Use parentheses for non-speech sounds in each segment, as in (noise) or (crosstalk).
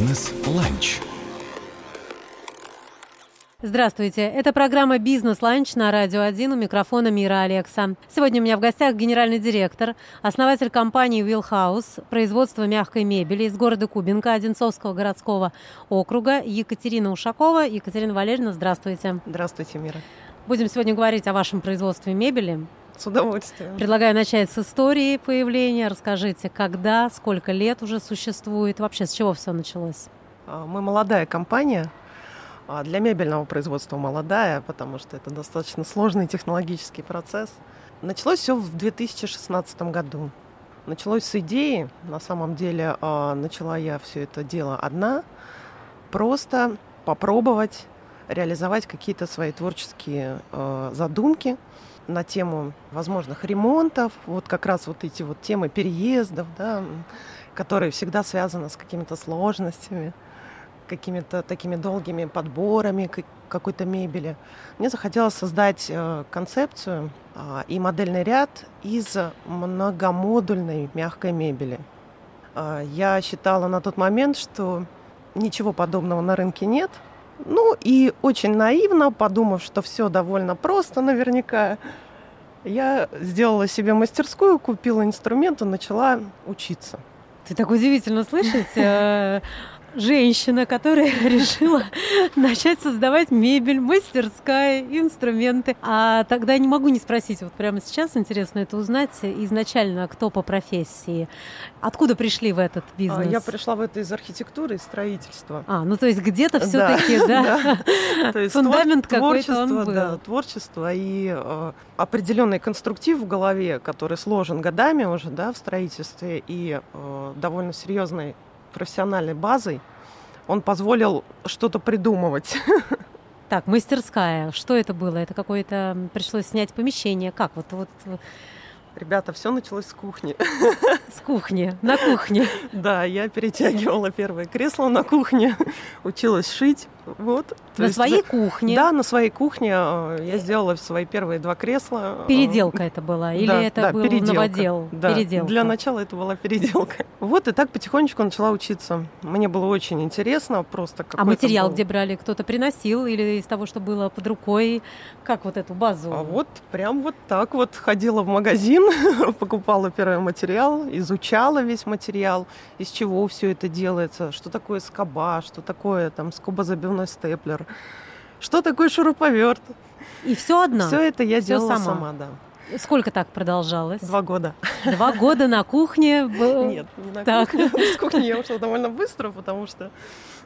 Бизнес-ланч. Здравствуйте, это программа «Бизнес-ланч» на Радио 1 у микрофона Мира Алекса. Сегодня у меня в гостях генеральный директор, основатель компании Wheelhouse, производство мягкой мебели из города Кубинка, Одинцовского городского округа, Екатерина Ушакова. Екатерина Валерьевна, здравствуйте. Здравствуйте, Мира. Будем сегодня говорить о вашем производстве мебели. С удовольствием. Предлагаю начать с истории появления. Расскажите, когда, сколько лет уже существует, вообще с чего все началось? А, мы молодая компания, а для мебельного производства молодая, потому что это достаточно сложный технологический процесс. Началось все в 2016 году. Началось с идеи, на самом деле а, начала я все это дело одна, просто попробовать реализовать какие-то свои творческие а, задумки на тему возможных ремонтов, вот как раз вот эти вот темы переездов, да, которые всегда связаны с какими-то сложностями какими-то такими долгими подборами какой-то мебели. Мне захотелось создать э, концепцию а, и модельный ряд из многомодульной мягкой мебели. А, я считала на тот момент, что ничего подобного на рынке нет. Ну и очень наивно, подумав, что все довольно просто наверняка, я сделала себе мастерскую, купила инструменты, начала учиться. Ты так удивительно слышать (laughs) э, женщина, которая (laughs) решила начать создавать мебель, мастерская, инструменты. А тогда не могу не спросить, вот прямо сейчас интересно это узнать, изначально кто по профессии, откуда пришли в этот а, бизнес? Я пришла в это из архитектуры и строительства. А, ну то есть где-то все-таки, да, (laughs) фундамент какой-то он был. Да, творчество и э, определенный конструктив в голове, который сложен годами уже, да, в строительстве и э, довольно серьезный профессиональной базой, он позволил что-то придумывать. (laughs) Так, мастерская. Что это было? Это какое-то пришлось снять помещение. Как вот вот Ребята, все началось с кухни. (laughs) С кухни, на кухне. (laughs) Да, я перетягивала первое кресло на кухне, училась шить. Вот. На есть, своей кухне? Да, на своей кухне я сделала свои первые два кресла. Переделка это была? Или да, это да, был переделка. новодел? Да, переделка. для начала это была переделка. (laughs) Вот и так потихонечку начала учиться. Мне было очень интересно просто А материал был... где брали? Кто-то приносил или из того, что было под рукой? Как вот эту базу? А вот прям вот так вот ходила в магазин, (laughs) покупала первый материал, изучала весь материал, из чего все это делается, что такое скоба, что такое там скобозабивной степлер, что такое шуруповерт. И все одна? Все это я все делала сама. сама, да. Сколько так продолжалось? Два года. Два года на кухне? Нет, не на так. кухне. (laughs) С кухни я ушла довольно быстро, потому что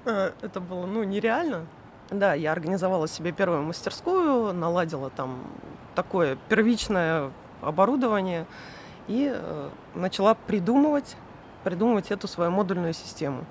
э, это было ну, нереально. Да, я организовала себе первую мастерскую, наладила там такое первичное оборудование и э, начала придумывать, придумывать эту свою модульную систему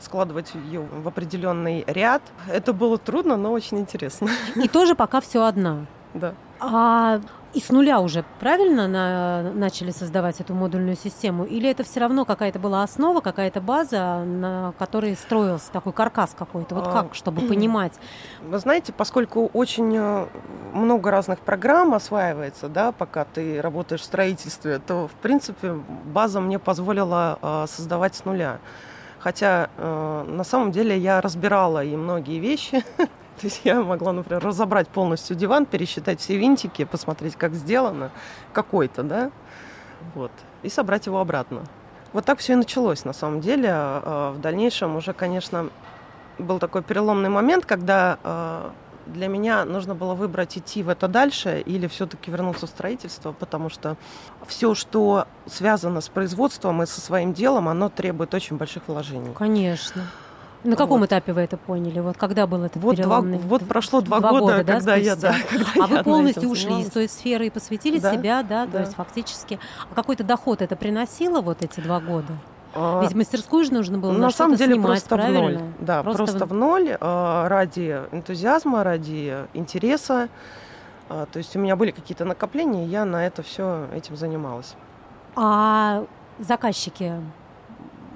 складывать ее в определенный ряд. Это было трудно, но очень интересно. И тоже пока все одна. Да. А и с нуля уже правильно на, начали создавать эту модульную систему? Или это все равно какая-то была основа, какая-то база, на которой строился такой каркас какой-то? Вот а, как, чтобы (clears throat) понимать? Вы знаете, поскольку очень э, много разных программ осваивается, да, пока ты работаешь в строительстве, то, в принципе, база мне позволила э, создавать с нуля. Хотя э, на самом деле я разбирала и многие вещи, (laughs) То есть я могла, например, разобрать полностью диван, пересчитать все винтики, посмотреть, как сделано, какой-то, да, вот, и собрать его обратно. Вот так все и началось, на самом деле. А, в дальнейшем уже, конечно, был такой переломный момент, когда а, для меня нужно было выбрать идти в это дальше или все-таки вернуться в строительство, потому что все, что связано с производством и со своим делом, оно требует очень больших вложений. Конечно. На каком вот. этапе вы это поняли? Вот когда был этот вот переломный? Два, вот прошло два, два года, года да, когда я, да, когда А я вы полностью ушли из той сферы и посвятили да, себя, да, да, то есть фактически. А какой-то доход это приносило вот эти два года? А, Ведь мастерскую же нужно было на, на самом деле снимать, просто правильно? в ноль. Да, просто, просто в ноль а, ради энтузиазма, ради интереса. А, то есть у меня были какие-то накопления, и я на это все этим занималась. А заказчики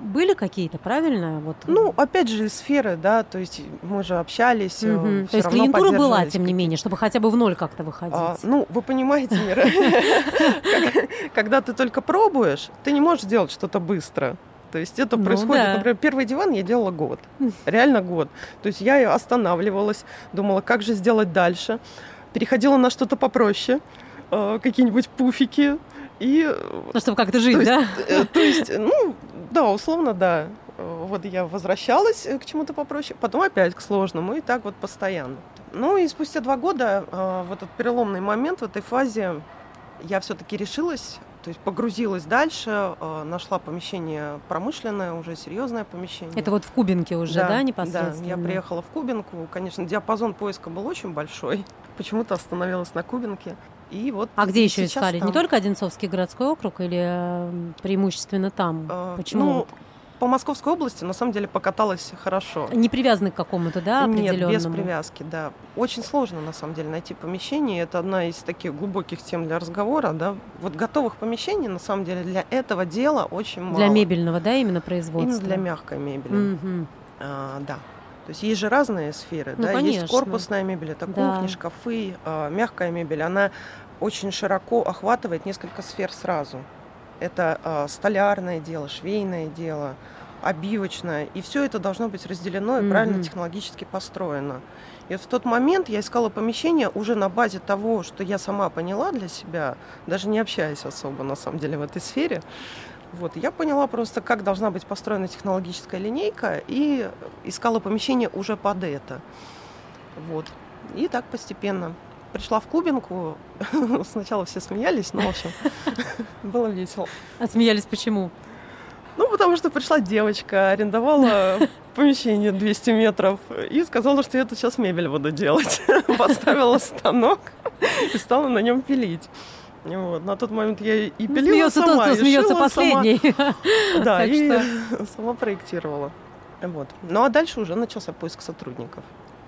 были какие-то, правильно? Вот. Ну, опять же, сферы, да, то есть мы же общались. Угу. То есть клиентура была, тем не менее, чтобы хотя бы в ноль как-то выходить. А, ну, вы понимаете, Мира, (laughs) когда ты только пробуешь, ты не можешь сделать что-то быстро. То есть это Ну происходит, да. например, первый диван я делала год, (laughs) реально год. То есть я останавливалась, думала, как же сделать дальше. Переходила на что-то попроще, э, какие-нибудь пуфики. И, э, Ну, чтобы как-то жить, то есть, да? то есть, ну, да, условно, да. Вот я возвращалась э, к чему-то попроще, потом опять к сложному, и так вот постоянно. Ну и спустя два года, э, в этот переломный момент, в этой фазе, я все-таки решилась, то есть погрузилась дальше, э, нашла помещение промышленное, уже серьезное помещение. Это вот в Кубинке уже, да, непосредственно? Да, я приехала в Кубинку. Конечно, диапазон поиска был очень большой. Почему-то остановилась на Кубинке. И вот А где еще искали? там. Не только Одинцовский городской округ или преимущественно там? Э, Почему? Ну, по Московской области, на самом деле, покаталась хорошо. Не привязаны к какому-то, да, Нет, определенному? без привязки, да. Очень сложно, на самом деле, найти помещение. Это одна из таких глубоких тем для разговора, да. Вот готовых помещений, на самом деле, для этого дела очень мало. Для мебельного, да, именно производства? Именно для мягкой мебели. Мгм. А, да. То есть есть же разные сферы, Ну, да, конечно. есть корпусная мебель, это Да. кухни, шкафы, а, мягкая мебель, она очень широко охватывает несколько сфер сразу. Это а, столярное дело, швейное дело, обивочное, и все это должно быть разделено и правильно Мгм. технологически построено. И вот в тот момент я искала помещение уже на базе того, что я сама поняла для себя, даже не общаясь особо на самом деле в этой сфере. Вот, я поняла просто, как должна быть построена технологическая линейка, и искала помещение уже под это. Вот. И так постепенно. Пришла в Кубинку, (laughs) сначала все смеялись, но, в общем, (laughs) было весело. Отсмеялись почему? Ну, потому что пришла девочка, арендовала (laughs) помещение 200 метров и сказала, что я тут сейчас мебель буду делать. Поставила станок и стала на нем пилить. Вот. На тот момент я и пилила смеется тот, сама, кто и смеется шила сама. последний. Да, Так и что- сама проектировала. Вот. Ну а дальше уже начался поиск сотрудников.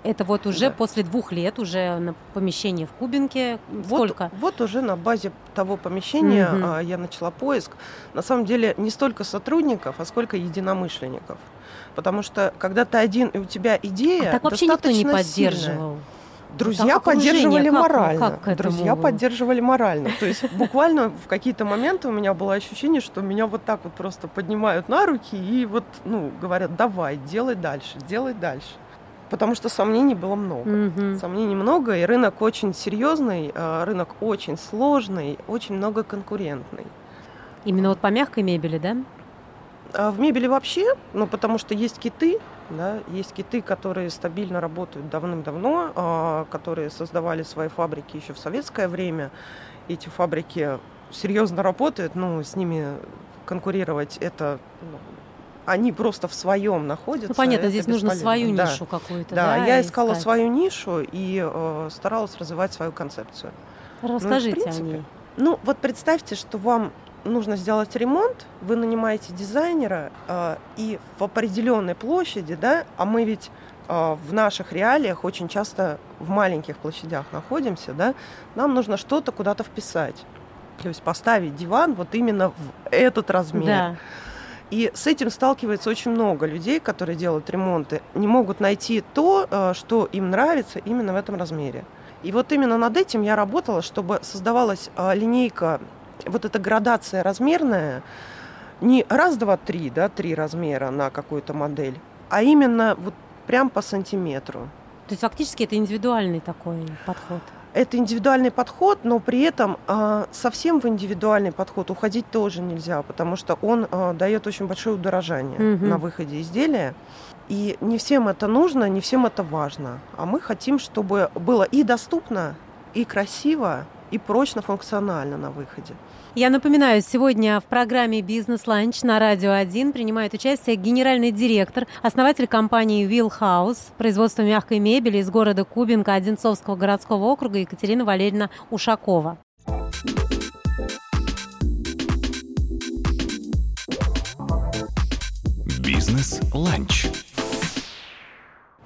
Это вот уже Да. после двух лет, уже на помещение в Кубинке. Вот- Сколько? Вот, уже на базе того помещения Мгм. а, я начала поиск. На самом деле не столько сотрудников, а сколько единомышленников. Потому что когда ты один и у тебя идея, А так вообще никто не достаточно сильная. поддерживал. Друзья Так окружение, поддерживали как- морально. как? Друзья поддерживали морально. То есть буквально в какие-то моменты у меня было ощущение, что меня вот так вот просто поднимают на руки и вот, ну, говорят, давай, делай дальше, делай дальше. Потому что сомнений было много. Мгм. Сомнений много, и рынок очень серьезный, э, рынок очень сложный, очень много конкурентный. Именно вот по мягкой мебели, да? А в мебели вообще, ну, потому что есть киты, да, есть киты, которые стабильно работают давным-давно, а, которые создавали свои фабрики еще в советское время. Эти фабрики серьезно работают, ну, с ними конкурировать это... ну, они просто в своем находятся. Ну, понятно, здесь нужно бесполезно. свою Да. нишу какую-то, Да, да, я искала искать. свою нишу и э, старалась развивать свою концепцию. Расскажите Ну, в о принципе, ней. Ну, вот представьте, что вам нужно сделать ремонт, вы нанимаете дизайнера, э, и в определенной площади, да, а мы ведь э, в наших реалиях очень часто в маленьких площадях находимся, да, нам нужно что-то куда-то вписать. То есть поставить диван вот именно в этот размер. Да. И с этим сталкивается очень много людей, которые делают ремонты, не могут найти то, э, что им нравится именно в этом размере. И вот именно над этим я работала, чтобы создавалась э, линейка, вот эта градация размерная, не раз, два, три, да, три размера на какую-то модель, а именно вот прям по сантиметру. То есть фактически это индивидуальный такой подход. Это индивидуальный подход, но при этом а, совсем в индивидуальный подход уходить тоже нельзя, потому что он а, дает очень большое удорожание Мгм. на выходе изделия. И не всем это нужно, не всем это важно. А мы хотим, чтобы было и доступно, и красиво, и прочно функционально на выходе. Я напоминаю, сегодня в программе «Бизнес-ланч» на Радио 1 принимает участие генеральный директор, основатель компании Will House, производство мягкой мебели из города Кубинка Одинцовского городского округа Екатерина Валерьевна Ушакова. Бизнес-ланч.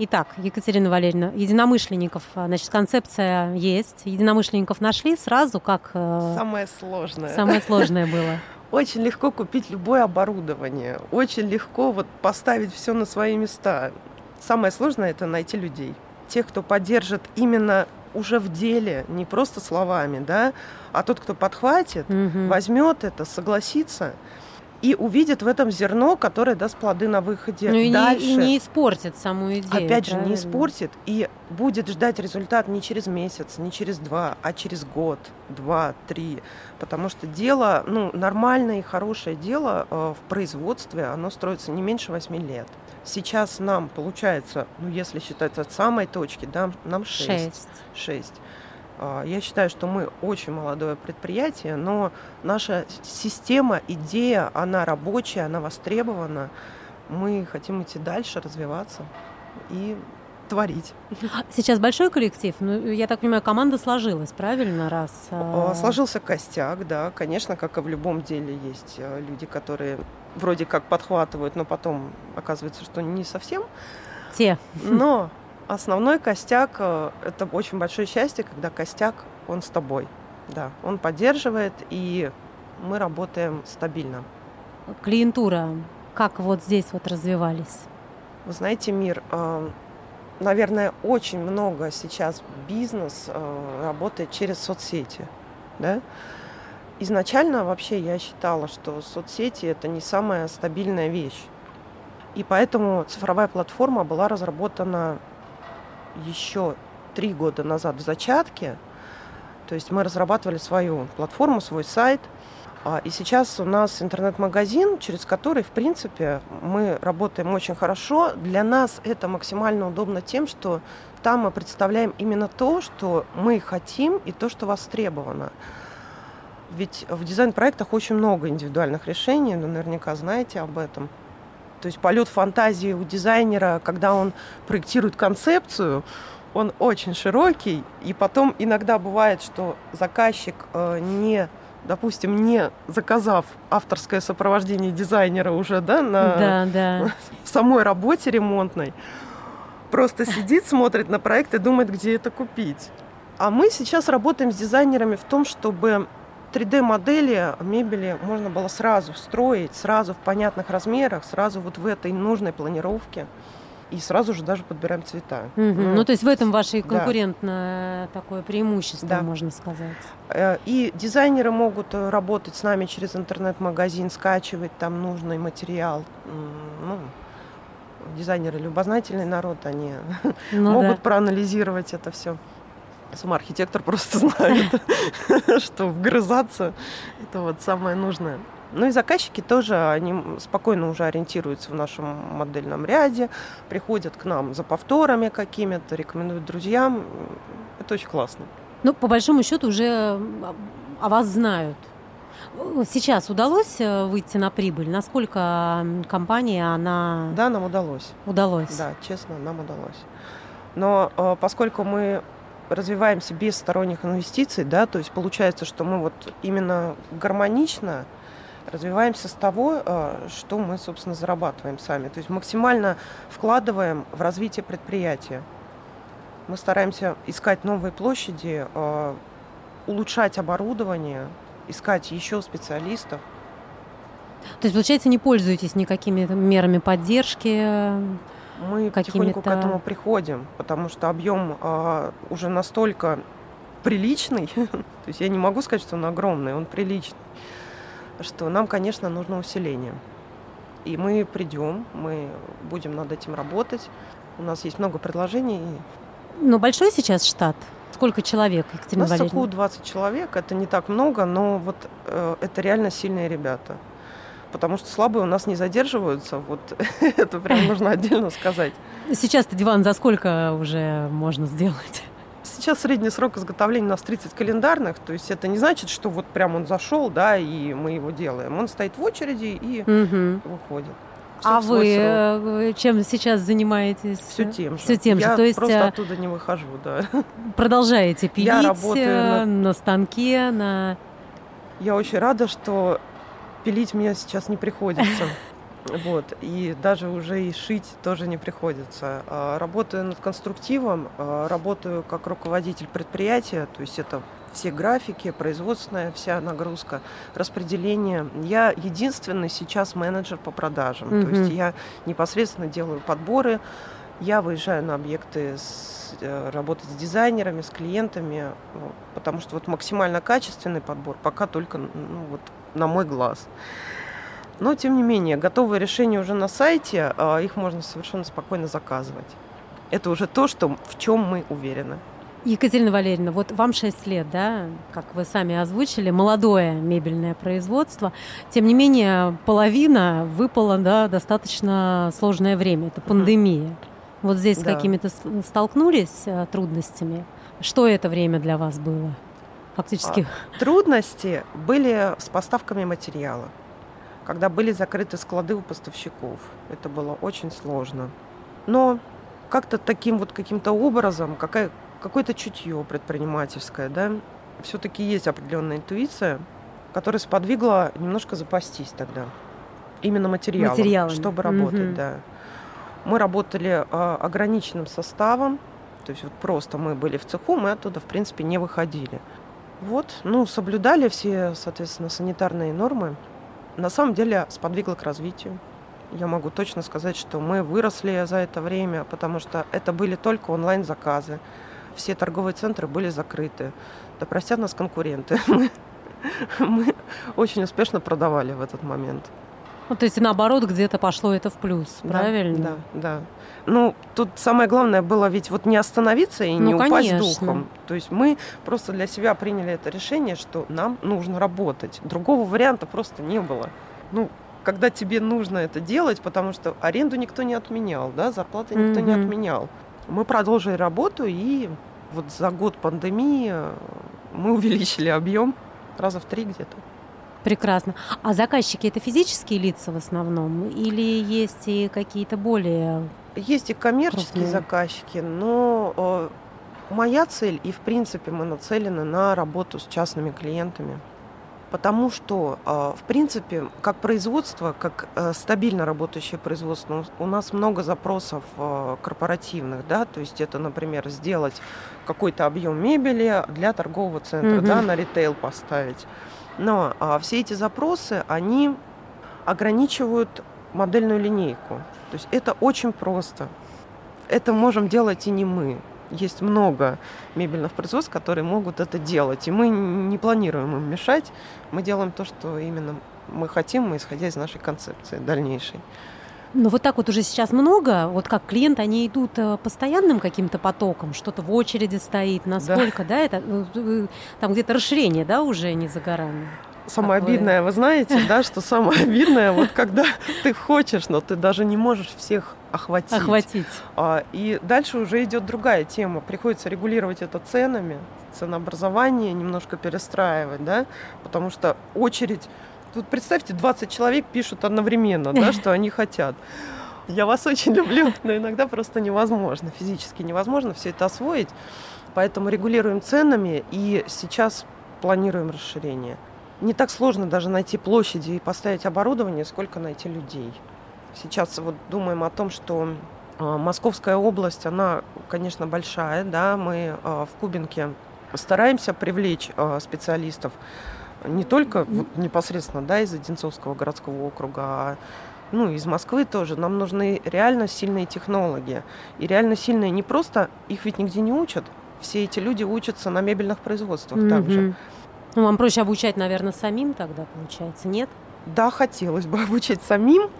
Итак, Екатерина Валерьевна, единомышленников, а, значит, концепция есть. Единомышленников нашли сразу, как э, Самое сложное. самое сложное было. (laughs) Очень легко купить любое оборудование, очень легко вот поставить все на свои места. Самое сложное это найти людей, тех, кто поддержит именно уже в деле, не просто словами, да, а тот, кто подхватит, Мгм. возьмет это, согласится. И увидит в этом зерно, которое даст плоды на выходе Ну и дальше. не, и не испортит саму идею. Опять же, правильно? не испортит и будет ждать результат не через месяц, не через два, а через год, два, три. Потому что дело, ну, нормальное и хорошее дело э, в производстве, оно строится не меньше восьми лет. Сейчас нам получается, ну, если считать от самой точки, да, нам шесть. Шесть. Шесть. А, Я считаю, что мы очень молодое предприятие, но наша система, идея, она рабочая, она востребована. Мы хотим идти дальше, развиваться и творить. Сейчас большой коллектив? Ну, я так понимаю, команда сложилась, правильно, раз? А, Сложился костяк, да, конечно, как и в любом деле есть э, люди, которые вроде как подхватывают, но потом оказывается, что не совсем. Те. Но основной костяк э, – это очень большое счастье, когда костяк, он с тобой. Да, он поддерживает, и мы работаем стабильно. Клиентура, как вот здесь вот развивались? Вы знаете, мир, э, наверное, очень много сейчас бизнес э, работает через соцсети. Да? Изначально вообще я считала, что соцсети это не самая стабильная вещь. И поэтому цифровая платформа была разработана еще три года назад в зачатке. То есть мы разрабатывали свою платформу, свой сайт. А, И сейчас у нас интернет-магазин, через который, в принципе, мы работаем очень хорошо. Для нас это максимально удобно тем, что там мы представляем именно то, что мы хотим и то, что востребовано. Ведь в дизайн-проектах очень много индивидуальных решений, вы наверняка знаете об этом. То есть полет фантазии у дизайнера, когда он проектирует концепцию, он очень широкий, и потом иногда бывает, что заказчик э, не, допустим, не заказав авторское сопровождение дизайнера уже, да, на Да, да. (laughs) в самой работе ремонтной, просто сидит, смотрит на проект и думает, где это купить. А мы сейчас работаем с дизайнерами в том, чтобы 3D-модели мебели можно было сразу встроить, сразу в понятных размерах, сразу вот в этой нужной планировке. И сразу же даже подбираем цвета. Мгм. Ну, то есть в этом ваше да. конкурентное такое преимущество, Да. можно сказать. Э, И дизайнеры могут э, работать с нами через интернет-магазин, скачивать там нужный материал. Ну, дизайнеры любознательный народ, они Ну, (laughs) могут да. проанализировать это все. Сам архитектор просто (laughs) знает, что вгрызаться это вот самое нужное. Ну и заказчики тоже, они спокойно уже ориентируются в нашем модельном ряде, приходят к нам за повторами какими-то, рекомендуют друзьям. Это очень классно. Ну, по большому счету уже м, о вас знают. Сейчас удалось э, выйти на прибыль? Насколько компания, она Да, нам удалось. удалось? Да, честно, нам удалось. Но э, поскольку мы развиваемся без сторонних инвестиций, да, то есть получается, что мы вот именно гармонично развиваемся с того, э, что мы, собственно, зарабатываем сами. То есть максимально вкладываем в развитие предприятия. Мы стараемся искать новые площади, э, улучшать оборудование, искать еще специалистов. То есть, получается, не пользуетесь никакими мерами поддержки? Мы потихоньку к этому приходим, потому что объем а, уже настолько приличный, (laughs) то есть я не могу сказать, что он огромный, он приличный, что нам, конечно, нужно усиление. И мы придем, мы будем над этим работать. У нас есть много предложений. Ну, большой сейчас штат? Сколько человек, У Екатерина нас Валерьевна? ЦКУ 20 человек, это не так много, но вот э, это реально сильные ребята. Потому что слабые у нас не задерживаются, вот (laughs) это прям нужно отдельно сказать. Сейчас-то диван за сколько уже можно сделать? Сейчас средний срок изготовления у нас 30 календарных, то есть это не значит, что вот прям он зашел, да, и мы его делаем. Он стоит в очереди и выходит. А свой вы э, чем сейчас занимаетесь? Все тем же. Все тем же. Я То есть просто э, оттуда не выхожу, да. продолжаете пилить Я работаю э, над- на станке, на... Я очень рада, что пилить мне сейчас не приходится. (laughs) Вот. И даже уже и шить тоже не приходится. А, Работаю над конструктивом, а, работаю как руководитель предприятия, то есть это все графики, производственная вся нагрузка, распределение. Я единственный сейчас менеджер по продажам. То Мгм. есть я непосредственно делаю подборы, я выезжаю на объекты с, э, работать с дизайнерами, с клиентами, вот, потому что вот максимально качественный подбор пока только ну, вот, на мой глаз. Но, тем не менее, готовые решения уже на сайте, а, их можно совершенно спокойно заказывать. Это уже то, что, в чем мы уверены. Екатерина Валерьевна, вот вам 6 лет, да, как вы сами озвучили, молодое мебельное производство. Тем не менее, половина выпала, да, достаточно сложное время. Это пандемия. Вот здесь да. с какими-то столкнулись э, трудностями? Что это время для вас было? Фактически. А, трудности были с поставками материала. Когда были закрыты склады у поставщиков. Это было очень сложно. Но как-то таким вот каким-то образом, какая, какое-то чутье предпринимательское, да, все-таки есть определенная интуиция, которая сподвигла немножко запастись тогда. Именно материалом, Материалами. чтобы работать, угу. да. Мы работали э, ограниченным составом, то есть вот просто мы были в цеху, мы оттуда, в принципе, не выходили. Вот, ну, соблюдали все, соответственно, санитарные нормы. На самом деле сподвигло к развитию. Я могу точно сказать, что мы выросли за это время, потому что это были только онлайн-заказы все торговые центры были закрыты. Да простят нас конкуренты. (laughs) Мы, очень успешно продавали в этот момент. Ну, то есть наоборот где-то пошло это в плюс, правильно? Да, да. Ну, тут самое главное было ведь вот не остановиться и не ну, упасть конечно. духом. То есть мы просто для себя приняли это решение, что нам нужно работать. Другого варианта просто не было. Ну, когда тебе нужно это делать, потому что аренду никто не отменял, да, зарплаты никто mm-hmm. не отменял. Мы продолжили работу, и вот за год пандемии мы (laughs) увеличили объем раза в три где-то. Прекрасно. А заказчики это физические лица в основном или есть и какие-то более Есть и коммерческие крупные? заказчики, но э, моя цель и в принципе мы нацелены на работу с частными клиентами потому что, а, в принципе, как производство, как э, стабильно работающее производство, у нас много запросов корпоративных, да, то есть это, например, сделать какой-то объем мебели для торгового центра, mm-hmm. да, на ритейл поставить. Но а, все эти запросы, они ограничивают модельную линейку. То есть это очень просто. Это можем делать и не мы есть много мебельных производств, которые могут это делать. И мы не планируем им мешать. Мы делаем то, что именно мы хотим, исходя из нашей концепции дальнейшей. Но вот так вот уже сейчас много, вот как клиенты, они идут э, постоянным каким-то потоком, что-то в очереди стоит, насколько, да, да это э, э, там где-то расширение, да, уже не за горами. Самое Какое? обидное, вы знаете, (laughs) да, что самое обидное, вот когда ты хочешь, но ты даже не можешь всех охватить. Охватить. А, и дальше уже идет другая тема. Приходится регулировать это ценами, ценообразование немножко перестраивать, да, потому что очередь... Тут представьте, 20 человек пишут одновременно, да, (laughs) что они хотят. Я вас очень люблю, но иногда просто невозможно, физически невозможно все это освоить. Поэтому регулируем ценами и сейчас планируем расширение. Не так сложно даже найти площади и поставить оборудование, сколько найти людей. Сейчас вот думаем о том, что а, Московская область, она, конечно, большая, да, мы а, в Кубинке стараемся привлечь а, специалистов не только вот непосредственно, да, из Одинцовского городского округа, а ну, из Москвы тоже. Нам нужны реально сильные технологии. И реально сильные не просто, их ведь нигде не учат. Все эти люди учатся на мебельных производствах mm-hmm. также. Ну, вам проще обучать, наверное, самим тогда, получается, нет? Да, хотелось бы (laughs) обучать самим,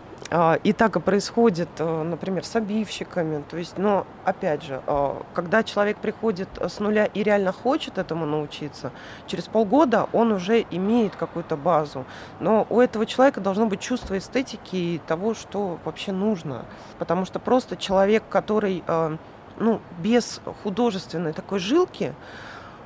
и так и происходит, э, например, с обивщиками. То есть, но опять же, э, когда человек приходит с нуля и реально хочет этому научиться, через полгода он уже имеет какую-то базу. Но у этого человека должно быть чувство эстетики и того, что вообще нужно. Потому что просто человек, который э, ну, без художественной такой жилки,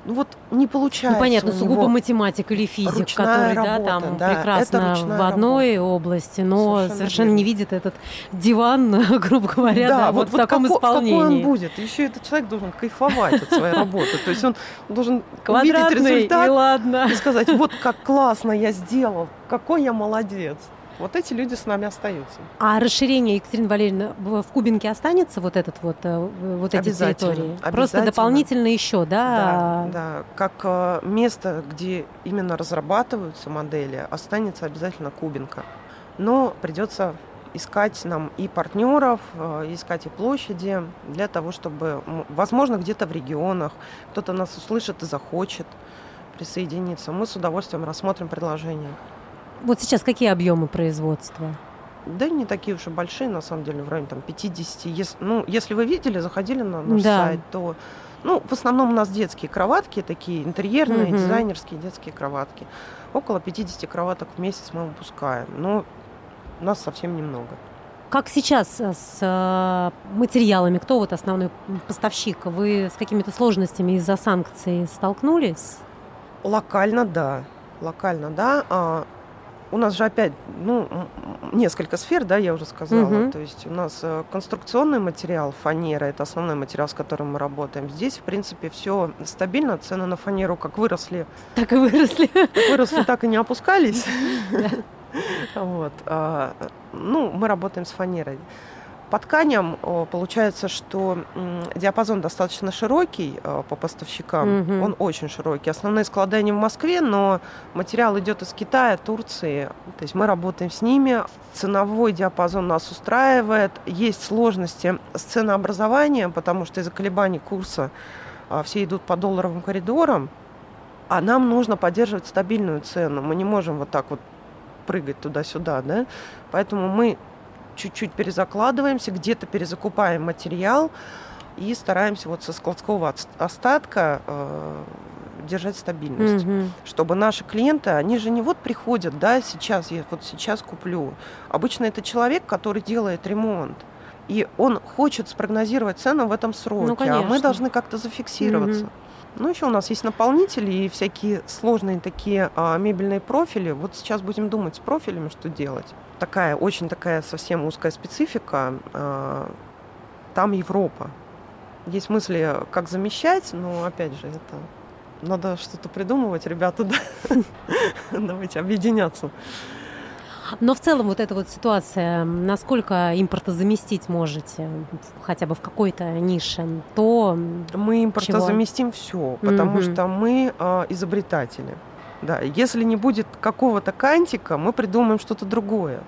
ну вот не получается. Ну понятно, сугубо математик или физик, который работа, да, там да, прекрасно в одной работа. области, но совершенно, совершенно не видит этот диван, (laughs) грубо говоря, да, да вот, вот в таком како, исполнении. Какой он будет? Еще этот человек должен кайфовать от своей работы. То есть он должен увидеть результат и, ладно. и сказать, вот как классно я сделал, какой я молодец. Вот эти люди с нами остаются. А расширение, Екатерина Валерьевна, в Кубинке останется вот этот вот, э, вот эти территории? Просто дополнительно еще, да? Да, да. Как э, место, где именно разрабатываются модели, останется обязательно Кубинка. Но придется искать нам и партнеров, э, искать и площади для того, чтобы, возможно, где-то в регионах кто-то нас услышит и захочет присоединиться. Мы с удовольствием рассмотрим предложение. Вот сейчас какие объемы производства? Да, не такие уж и большие, на самом деле, в районе там 50. Если, ну, если вы видели, заходили на наш Да. сайт, то ну, в основном у нас детские кроватки такие, интерьерные, Мгм. дизайнерские детские кроватки. Около 50 кроваток в месяц мы выпускаем, но у нас совсем немного. Как сейчас э, с э, материалами? Кто вот основной поставщик? Вы с какими-то сложностями из-за санкций столкнулись? Локально, да. Локально, да. У нас же опять, ну, несколько сфер, да, я уже сказала. Мгм. То есть у нас э, конструкционный материал, фанера, это основной материал, с которым мы работаем. Здесь, в принципе, все стабильно. Цены на фанеру как выросли, Так и выросли. как выросли, так и не опускались. (laughs) Вот. а, Ну, мы работаем с фанерой. По тканям о, получается, что диапазон достаточно широкий э, по поставщикам. Мгм. Он очень широкий. Основные склады они в Москве, но материал идет из Китая, Турции. То есть мы работаем с ними. Ценовой диапазон нас устраивает. Есть сложности с ценообразованием, потому что из-за колебаний курса а, все идут по долларовым коридорам. А нам нужно поддерживать стабильную цену. Мы не можем вот так вот прыгать туда-сюда, да? Поэтому мы чуть-чуть перезакладываемся, где-то перезакупаем материал и стараемся вот со складского остатка э, держать стабильность. Мгм. Чтобы наши клиенты, они же не вот приходят, да, сейчас я вот сейчас куплю. Обычно это человек, который делает ремонт. И он хочет спрогнозировать цену в этом сроке, а мы должны как-то зафиксироваться. Мгм. Ну, еще у нас есть наполнители и всякие сложные такие а, мебельные профили. Вот сейчас будем думать с профилями, что делать. Такая, очень такая совсем узкая специфика. а, там Европа. Есть мысли, как замещать, но, опять же, это надо что-то придумывать, ребята, (laughs) да? Давайте объединяться. Но в целом вот эта вот ситуация, насколько импортозаместить можете, хотя бы в какой-то нише, то Мы импортозаместим все, потому Мгм. что мы а, изобретатели. Да, если не будет какого-то кантика, мы придумаем что-то другое.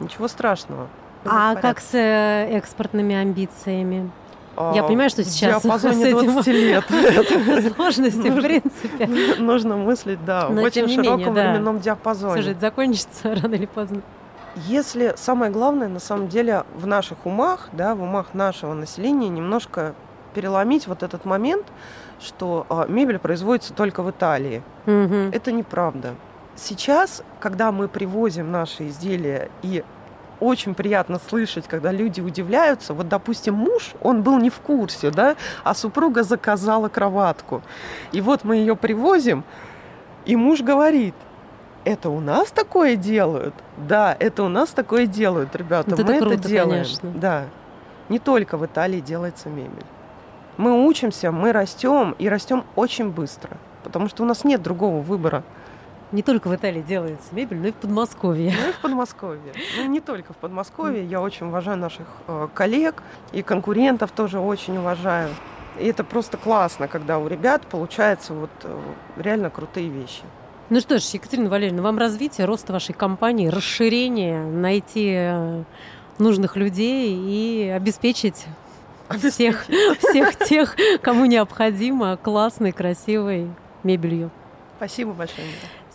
Ничего страшного. А как с э, экспортными амбициями? Я А, понимаю, что сейчас с этим 20 лет. (laughs) Сложности, в принципе. (laughs) Нужно мыслить, да, в очень широком временном Слушай, диапазоне. это закончится (laughs) рано или поздно. Если самое главное, на самом деле, в наших умах, да, в умах нашего населения немножко переломить вот этот момент, что а, мебель производится только в Италии. Мгм. Это неправда. Сейчас, когда мы привозим наши изделия, и очень приятно слышать, когда люди удивляются, вот, допустим, муж, он был не в курсе, да, а супруга заказала кроватку. И вот мы ее привозим, и муж говорит, это у нас такое делают? Да, это у нас такое делают, ребята. Вот мы это это круто, делаем. конечно. Да. Не только в Италии делается мебель. Мы учимся, мы растем и растем очень быстро, потому что у нас нет другого выбора. Не только в Италии делается мебель, но и в Подмосковье. Ну и в Подмосковье. Ну, не только в Подмосковье. Я очень уважаю наших э, коллег и конкурентов тоже очень уважаю. И это просто классно, когда у ребят получается вот э, реально крутые вещи. Ну что ж, Екатерина Валерьевна, вам развитие, рост вашей компании, расширение, найти э, нужных людей и обеспечить всех, всех тех, кому необходимо классной, красивой мебелью. Спасибо большое.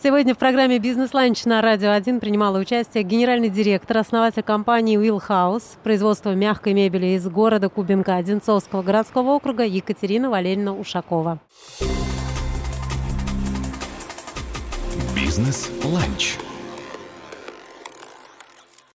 Сегодня в программе «Бизнес-ланч» на Радио 1 принимала участие генеральный директор, основатель компании Will House, производство мягкой мебели из города Кубинка Одинцовского городского округа Екатерина Валерьевна Ушакова. Бизнес-ланч.